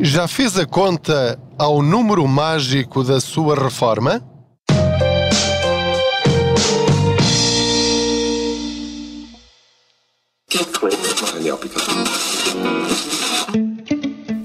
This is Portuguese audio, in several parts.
Já fez a conta ao número mágico da sua reforma?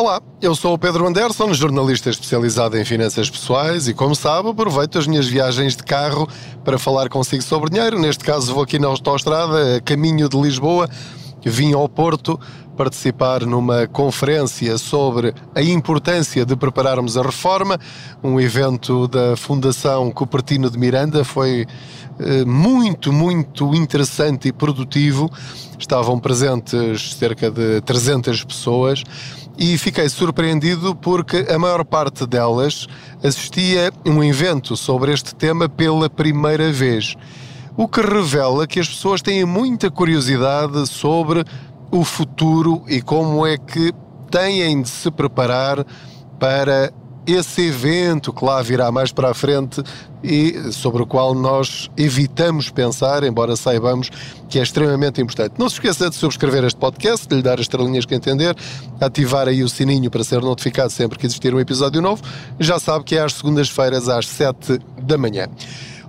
Olá, eu sou o Pedro Anderson, jornalista especializado em finanças pessoais e, como sabe, aproveito as minhas viagens de carro para falar consigo sobre dinheiro. Neste caso, vou aqui na autoestrada, a caminho de Lisboa. Vim ao Porto participar numa conferência sobre a importância de prepararmos a reforma, um evento da Fundação Cupertino de Miranda. Foi eh, muito, muito interessante e produtivo. Estavam presentes cerca de 300 pessoas e fiquei surpreendido porque a maior parte delas assistia um evento sobre este tema pela primeira vez. O que revela que as pessoas têm muita curiosidade sobre o futuro e como é que têm de se preparar para esse evento que lá virá mais para a frente e sobre o qual nós evitamos pensar, embora saibamos que é extremamente importante. Não se esqueça de subscrever este podcast, de lhe dar as estrelinhas que entender, ativar aí o sininho para ser notificado sempre que existir um episódio novo. Já sabe que é às segundas-feiras às 7 da manhã.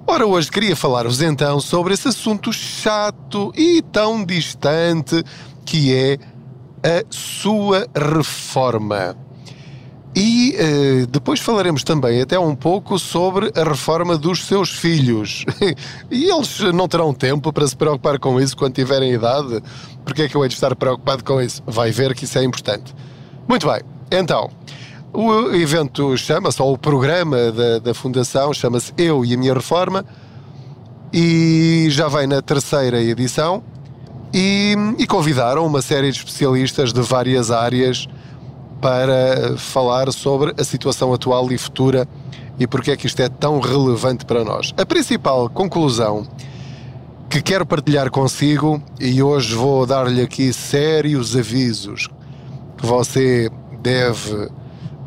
Ora, hoje queria falar-vos então sobre esse assunto chato e tão distante que é a sua reforma. E uh, depois falaremos também até um pouco sobre a reforma dos seus filhos. e eles não terão tempo para se preocupar com isso quando tiverem idade. Porque é que eu hei de estar preocupado com isso? Vai ver que isso é importante. Muito bem, então, o evento chama-se, ou o programa da, da Fundação chama-se Eu e a Minha Reforma e já vem na terceira edição. E, e convidaram uma série de especialistas de várias áreas para falar sobre a situação atual e futura e porque é que isto é tão relevante para nós. A principal conclusão que quero partilhar consigo, e hoje vou dar-lhe aqui sérios avisos que você deve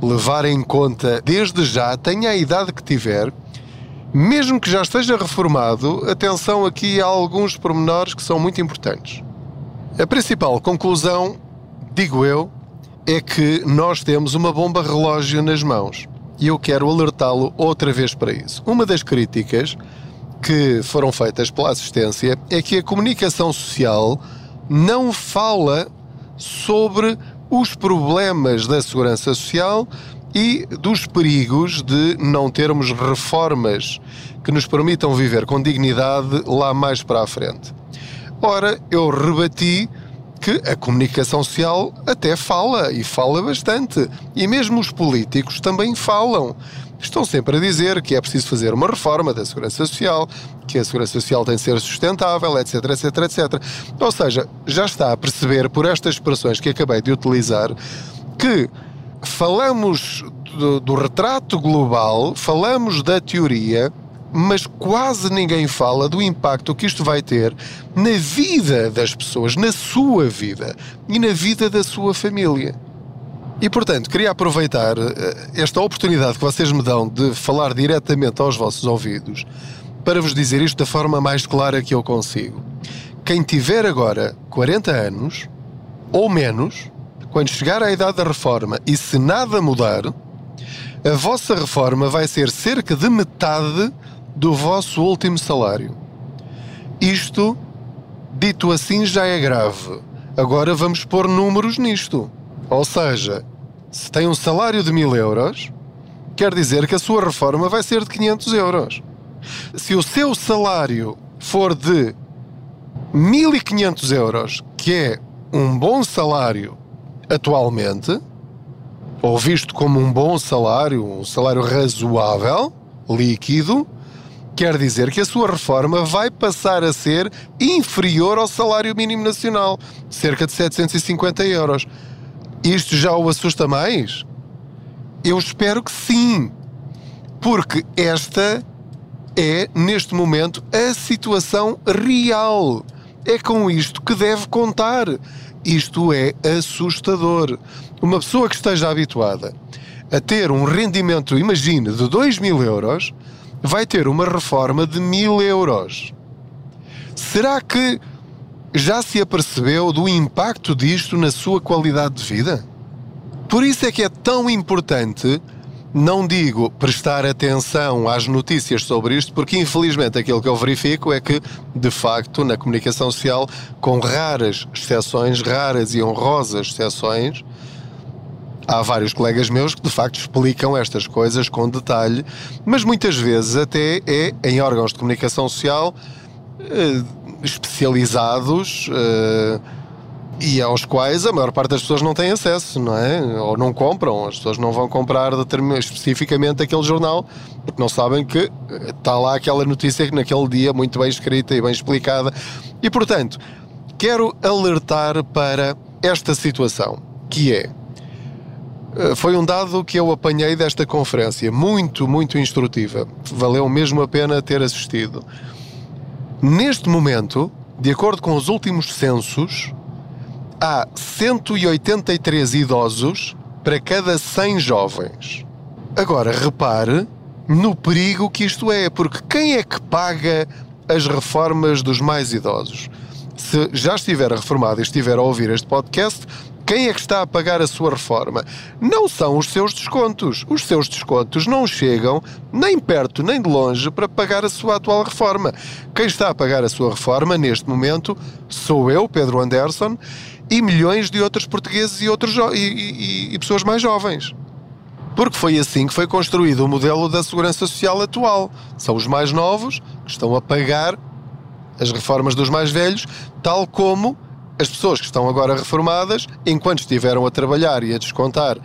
levar em conta desde já, tenha a idade que tiver, mesmo que já esteja reformado, atenção aqui a alguns pormenores que são muito importantes. A principal conclusão, digo eu, é que nós temos uma bomba relógio nas mãos. E eu quero alertá-lo outra vez para isso. Uma das críticas que foram feitas pela assistência é que a comunicação social não fala sobre os problemas da segurança social e dos perigos de não termos reformas que nos permitam viver com dignidade lá mais para a frente. Ora, eu rebati que a comunicação social até fala e fala bastante. E mesmo os políticos também falam. Estão sempre a dizer que é preciso fazer uma reforma da segurança social, que a segurança social tem de ser sustentável, etc, etc, etc. Ou seja, já está a perceber por estas expressões que acabei de utilizar que falamos do, do retrato global, falamos da teoria, mas quase ninguém fala do impacto que isto vai ter na vida das pessoas, na sua vida e na vida da sua família. E portanto, queria aproveitar eh, esta oportunidade que vocês me dão de falar diretamente aos vossos ouvidos para vos dizer isto da forma mais clara que eu consigo. Quem tiver agora 40 anos ou menos, quando chegar à idade da reforma e se nada mudar, a vossa reforma vai ser cerca de metade do vosso último salário. Isto, dito assim, já é grave. Agora vamos pôr números nisto. Ou seja, se tem um salário de mil euros, quer dizer que a sua reforma vai ser de 500 euros. Se o seu salário for de 1500 euros, que é um bom salário atualmente, ou visto como um bom salário, um salário razoável, líquido, quer dizer que a sua reforma vai passar a ser inferior ao salário mínimo nacional, cerca de 750 euros. Isto já o assusta mais? Eu espero que sim, porque esta é, neste momento, a situação real. É com isto que deve contar. Isto é assustador. Uma pessoa que esteja habituada a ter um rendimento, imagine, de 2 mil euros, vai ter uma reforma de mil euros. Será que já se apercebeu do impacto disto na sua qualidade de vida? Por isso é que é tão importante não digo prestar atenção às notícias sobre isto, porque infelizmente aquilo que eu verifico é que, de facto, na comunicação social, com raras exceções, raras e honrosas exceções, há vários colegas meus que de facto explicam estas coisas com detalhe, mas muitas vezes até é em órgãos de comunicação social eh, especializados. Eh, e aos quais a maior parte das pessoas não tem acesso, não é? Ou não compram, as pessoas não vão comprar especificamente aquele jornal porque não sabem que está eh, lá aquela notícia naquele dia muito bem escrita e bem explicada. E portanto, quero alertar para esta situação, que é foi um dado que eu apanhei desta conferência, muito, muito instrutiva. Valeu mesmo a pena ter assistido. Neste momento, de acordo com os últimos censos, há 183 idosos para cada 100 jovens. Agora, repare no perigo que isto é, porque quem é que paga as reformas dos mais idosos? Se já estiver reformado e estiver a ouvir este podcast, quem é que está a pagar a sua reforma? Não são os seus descontos. Os seus descontos não chegam nem perto nem de longe para pagar a sua atual reforma. Quem está a pagar a sua reforma neste momento sou eu, Pedro Anderson, e milhões de outros portugueses e, outros e, e, e pessoas mais jovens. Porque foi assim que foi construído o modelo da segurança social atual. São os mais novos que estão a pagar as reformas dos mais velhos, tal como as pessoas que estão agora reformadas, enquanto estiveram a trabalhar e a descontar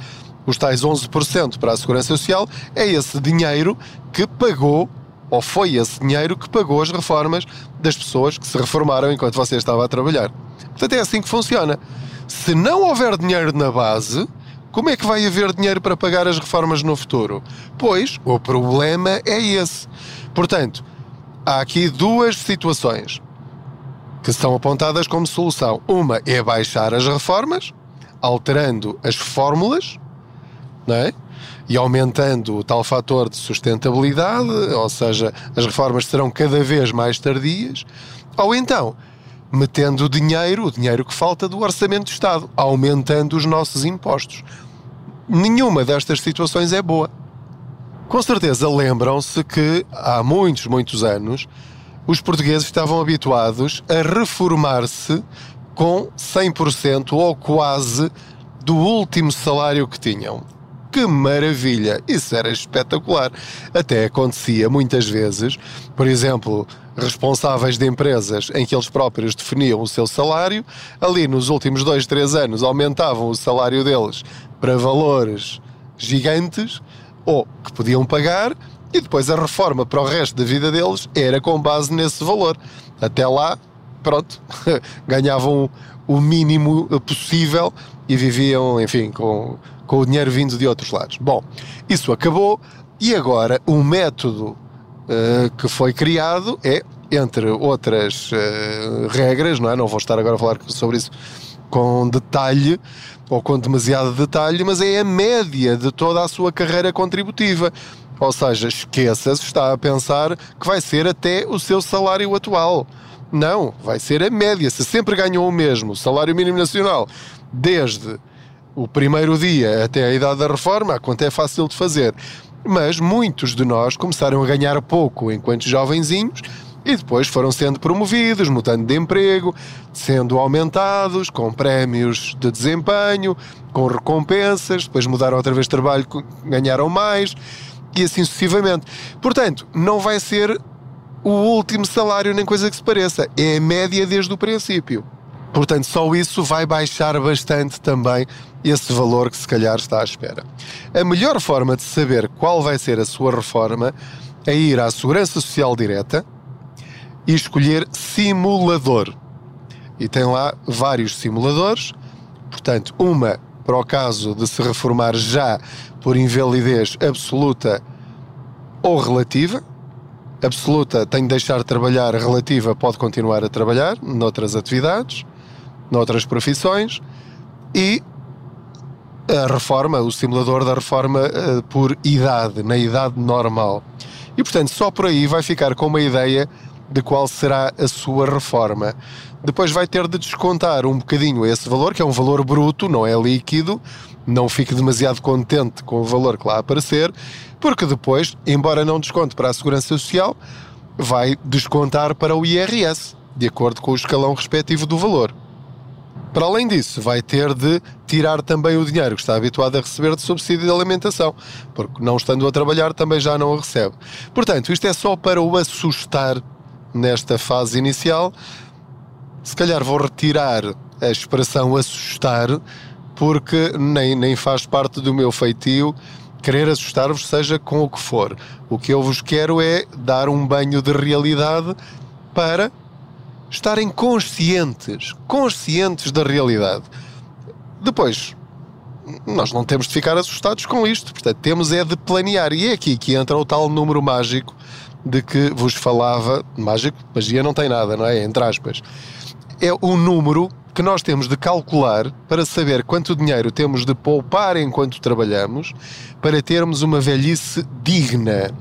os tais 11% para a segurança social, é esse dinheiro que pagou, ou foi esse dinheiro que pagou as reformas das pessoas que se reformaram enquanto você estava a trabalhar. Portanto, é assim que funciona. Se não houver dinheiro na base, como é que vai haver dinheiro para pagar as reformas no futuro? Pois, o problema é esse. Portanto, há aqui duas situações que são apontadas como solução. Uma é baixar as reformas, alterando as fórmulas, não é? E aumentando o tal fator de sustentabilidade, ou seja, as reformas serão cada vez mais tardias, ou então metendo o dinheiro, o dinheiro que falta do orçamento do Estado, aumentando os nossos impostos. Nenhuma destas situações é boa. Com certeza lembram-se que há muitos, muitos anos os portugueses estavam habituados a reformar-se com 100% ou quase do último salário que tinham. Que maravilha! Isso era espetacular. Até acontecia muitas vezes, por exemplo, responsáveis de empresas em que eles próprios definiam o seu salário, ali nos últimos dois, três anos aumentavam o salário deles para valores gigantes ou que podiam pagar e depois a reforma para o resto da vida deles era com base nesse valor. Até lá, pronto, ganhavam o mínimo possível e viviam, enfim, com, com o dinheiro vindo de outros lados. Bom, isso acabou e agora o método uh, que foi criado é, entre outras uh, regras, não é? Não vou estar agora a falar sobre isso com detalhe ou com demasiado detalhe, mas é a média de toda a sua carreira contributiva. Ou seja, esqueça-se, está a pensar que vai ser até o seu salário atual. Não, vai ser a média. Se sempre ganhou o mesmo salário mínimo nacional desde o primeiro dia até a idade da reforma, a conta é fácil de fazer. Mas muitos de nós começaram a ganhar pouco enquanto jovenzinhos e depois foram sendo promovidos, mudando de emprego, sendo aumentados, com prémios de desempenho, com recompensas, depois mudaram outra vez de trabalho, ganharam mais e assim sucessivamente. Portanto, não vai ser o último salário nem coisa que se pareça, é a média desde o princípio. Portanto, só isso vai baixar bastante também esse valor que se calhar está à espera. A melhor forma de saber qual vai ser a sua reforma é ir à Segurança Social Direta e escolher simulador. E tem lá vários simuladores, portanto, uma para o caso de se reformar já por invalidez absoluta ou relativa. Absoluta tem de deixar de trabalhar, relativa pode continuar a trabalhar noutras atividades, noutras profissões e a reforma, o simulador da reforma uh, por idade, na idade normal. E portanto, só por aí vai ficar com uma ideia de qual será a sua reforma. Depois vai ter de descontar um bocadinho esse valor, que é um valor bruto, não é líquido. Não fique demasiado contente com o valor que lá aparecer, porque depois, embora não desconte para a Segurança Social, vai descontar para o IRS, de acordo com o escalão respectivo do valor. Para além disso, vai ter de tirar também o dinheiro que está habituado a receber de subsídio de alimentação, porque não estando a trabalhar também já não o recebe. Portanto, isto é só para o assustar nesta fase inicial. Se calhar vou retirar a expressão assustar, porque nem, nem faz parte do meu feitio querer assustar-vos, seja com o que for. O que eu vos quero é dar um banho de realidade para estarem conscientes, conscientes da realidade. Depois, nós não temos de ficar assustados com isto, portanto, temos é de planear. E é aqui que entra o tal número mágico de que vos falava, mágico, magia não tem nada, não é? Entre aspas. É o número que nós temos de calcular para saber quanto dinheiro temos de poupar enquanto trabalhamos para termos uma velhice digna.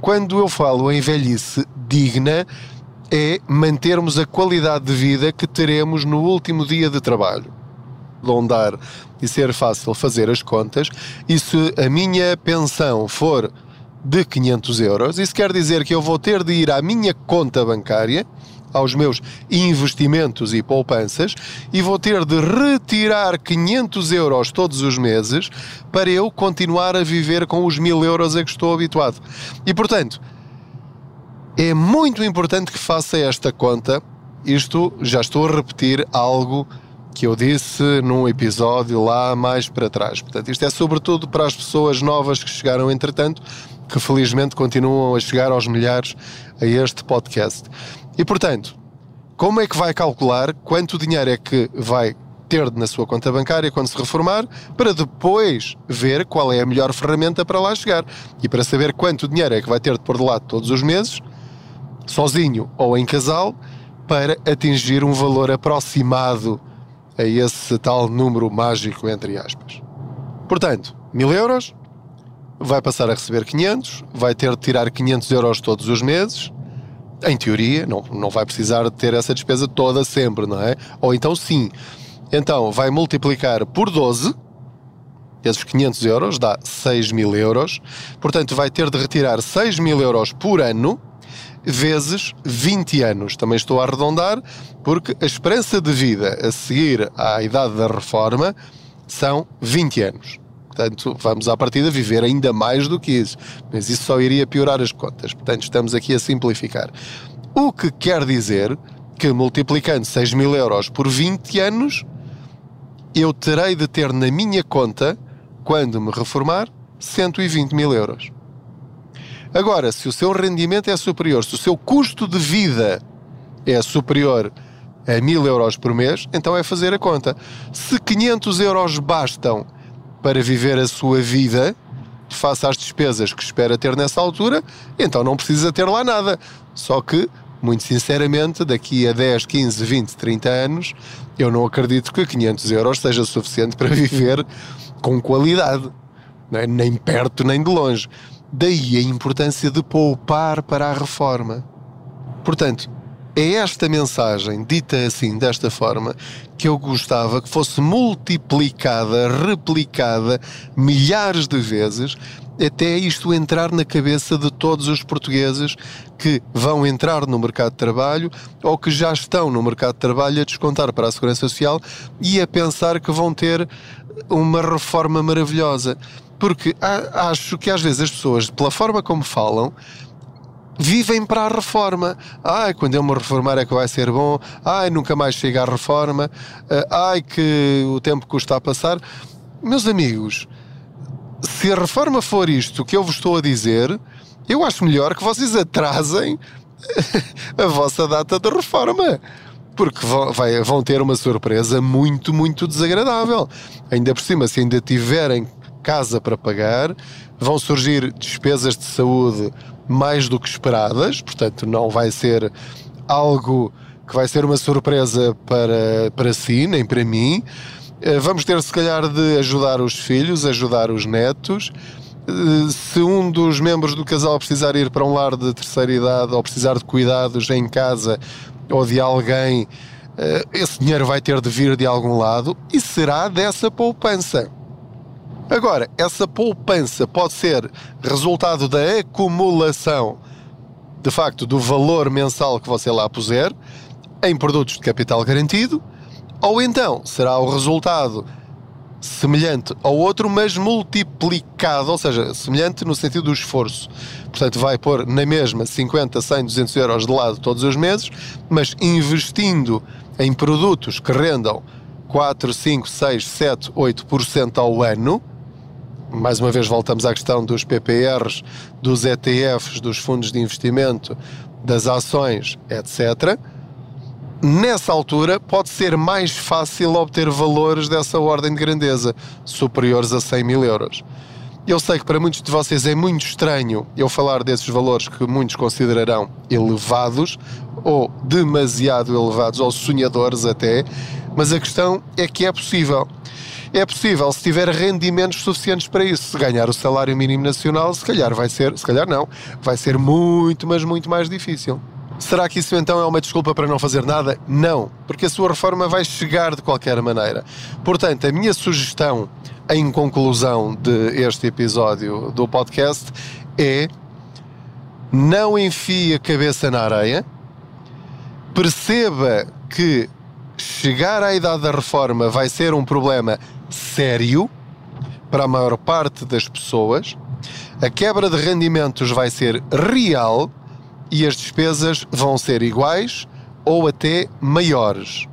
Quando eu falo em velhice digna, é mantermos a qualidade de vida que teremos no último dia de trabalho. Londar e ser fácil fazer as contas, e se a minha pensão for de 500 euros. Isso quer dizer que eu vou ter de ir à minha conta bancária, aos meus investimentos e poupanças, e vou ter de retirar 500 euros todos os meses para eu continuar a viver com os 1000 euros a que estou habituado. E portanto, é muito importante que faça esta conta. Isto já estou a repetir algo que eu disse num episódio lá mais para trás. Portanto, isto é sobretudo para as pessoas novas que chegaram entretanto que felizmente continuam a chegar aos milhares a este podcast. E portanto, como é que vai calcular quanto dinheiro é que vai ter na sua conta bancária quando se reformar, para depois ver qual é a melhor ferramenta para lá chegar. E para saber quanto dinheiro é que vai ter de pôr de lado todos os meses, sozinho ou em casal, para atingir um valor aproximado a esse tal número mágico, entre aspas. Portanto, mil euros, vai passar a receber 500, vai ter de tirar 500 euros todos os meses. Em teoria, não, não vai precisar de ter essa despesa toda sempre, não é? Ou então sim. Então vai multiplicar por 12, esses 500 euros dá 6 mil euros, portanto vai ter de retirar 6 mil euros por ano, vezes 20 anos. Também estou a arredondar, porque a esperança de vida a seguir à idade da reforma são 20 anos. Portanto, vamos à partida viver ainda mais do que isso. Mas isso só iria piorar as contas. Portanto, estamos aqui a simplificar. O que quer dizer que multiplicando 6 mil euros por 20 anos, eu terei de ter na minha conta, quando me reformar, 120 mil euros. Agora, se o seu rendimento é superior, se o seu custo de vida é superior a 1000 euros por mês, então é fazer a conta. Se 500 euros bastam para viver a sua vida, face às despesas que espera ter nessa altura, então não precisa ter lá nada. Só que, muito sinceramente, daqui a 10, 15, 20, 30 anos, eu não acredito que 500 euros seja suficiente para viver com qualidade, é? nem perto nem de longe. Daí a importância de poupar para a reforma. Portanto, é esta mensagem, dita assim, desta forma, que eu gostava que fosse multiplicada, replicada milhares de vezes, até isto entrar na cabeça de todos os portugueses que vão entrar no mercado de trabalho ou que já estão no mercado de trabalho a descontar para a Segurança Social e a pensar que vão ter uma reforma maravilhosa. Porque acho que às vezes as pessoas, pela forma como falam, vivem para a reforma. Ai, quando eu me reformar é que vai ser bom. Ai, nunca mais chega à reforma. Ah, ai, que o tempo custa a passar. Meus amigos, se a reforma for isto que eu vos estou a dizer, eu acho melhor que vocês atrasem a vossa data de reforma. Porque vão, vão ter uma surpresa muito, muito desagradável. Ainda por cima, se ainda tiverem casa para pagar, vão surgir despesas de saúde mais do que esperadas, portanto, não vai ser algo que vai ser uma surpresa para, para si, nem para mim. Eh, vamos ter, se calhar, de ajudar os filhos, ajudar os netos. Eh, se um dos membros do casal precisar ir para um lar de terceira idade ou precisar de cuidados em casa ou de alguém, eh, esse dinheiro vai ter de vir de algum lado e será dessa poupança. Agora, essa poupança pode ser resultado da acumulação, de facto, do valor mensal que você lá puser em produtos de capital garantido, ou então será o resultado semelhante ao outro, mas multiplicado, ou seja, semelhante no sentido do esforço. Portanto, vai pôr na mesma 50, 100, 200 euros de lado todos os meses, mas investindo em produtos que rendam 4, 5, 6, 7, 8% ao ano. Mais uma vez voltamos à questão dos PPRs, dos ETFs, dos fundos de investimento, das ações, etc nessa altura pode ser mais fácil obter valores dessa ordem de grandeza, superiores a 100 mil euros. Eu sei que para muitos de vocês é muito estranho eu falar desses valores que muitos considerarão elevados ou demasiado elevados ou sonhadores até, mas a questão é que é possível. É possível se tiver rendimentos suficientes para isso. Se ganhar o salário mínimo nacional, se calhar vai ser, se calhar não, vai ser muito, mas muito mais difícil. Será que isso então é uma desculpa para não fazer nada? Não, porque a sua reforma vai chegar de qualquer maneira. Portanto, a minha sugestão em conclusão de este episódio do podcast é não enfie a cabeça na areia, perceba que chegar à idade da reforma vai ser um problema sério para a maior parte das pessoas, a quebra de rendimentos vai ser real e as despesas vão ser iguais ou até maiores.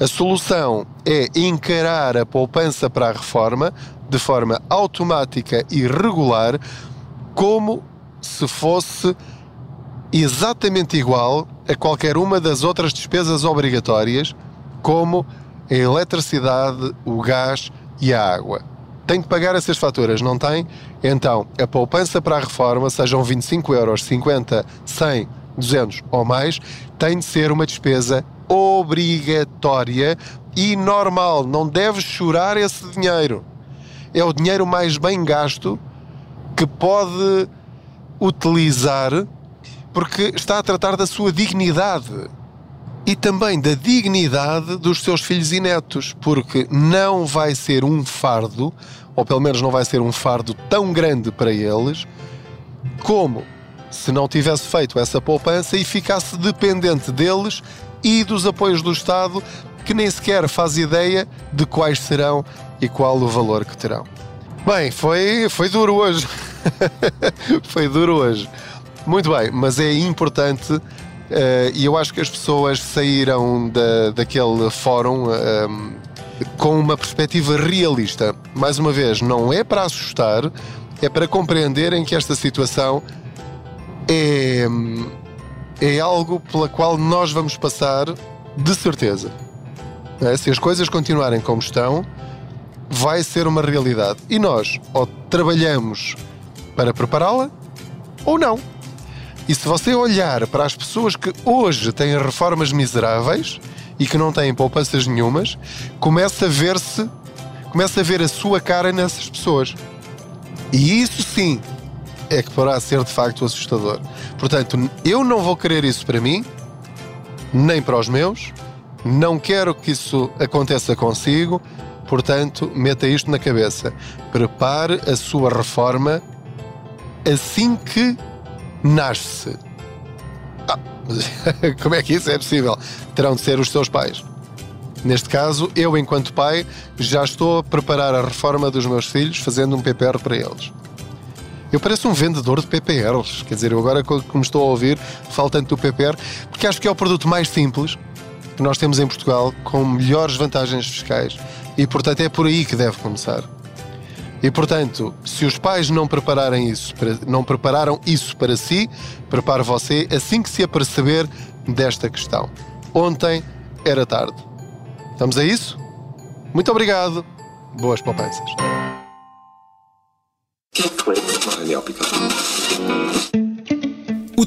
A solução é encarar a poupança para a reforma de forma automática e regular, como se fosse exatamente igual a qualquer uma das outras despesas obrigatórias, como a eletricidade, o gás e a água tem que pagar essas faturas, não tem? Então, a poupança para a reforma, sejam 25 euros, 50, 100, 200 ou mais, tem de ser uma despesa obrigatória e normal. Não deves chorar esse dinheiro. É o dinheiro mais bem gasto que pode utilizar porque está a tratar da sua dignidade e também da dignidade dos seus filhos e netos, porque não vai ser um fardo, ou pelo menos não vai ser um fardo tão grande para eles, como se não tivesse feito essa poupança e ficasse dependente deles e dos apoios do Estado, que nem sequer faz ideia de quais serão e qual o valor que terão. Bem, foi, foi duro hoje. foi duro hoje. Muito bem, mas é importante e eu acho que as pessoas saíram da, daquele fórum uh, com uma perspectiva realista. Mais uma vez, não é para assustar, é para compreenderem que esta situação é, é algo pela qual nós vamos passar de certeza. É? Se as coisas continuarem como estão, vai ser uma realidade. E nós ou trabalhamos para prepará-la ou não. E se você olhar para as pessoas que hoje têm reformas miseráveis e que não têm poupanças nenhumas, começa a ver-se, começa a ver a sua cara nessas pessoas. E isso sim é que poderá ser de facto assustador. Portanto, eu não vou querer isso para mim, nem para os meus, não quero que isso aconteça consigo, portanto, meta isto na cabeça. Prepare a sua reforma assim que nasce. Ah, como é que isso é possível? Terão de ser os seus pais. Neste caso, eu, enquanto pai, já estou a preparar a reforma dos meus filhos fazendo um PPR para eles. Eu pareço um vendedor de PPRs. Quer dizer, eu agora, como estou a ouvir, falo tanto do PPR, porque acho que é o produto mais simples que nós temos em Portugal, com melhores vantagens fiscais. E, portanto, é por aí que deve começar. E portanto, se os pais não prepararem isso, não prepararam isso para si, prepare você assim que se aperceber desta questão. Ontem era tarde. Estamos a isso? Muito obrigado. Boas poupanças.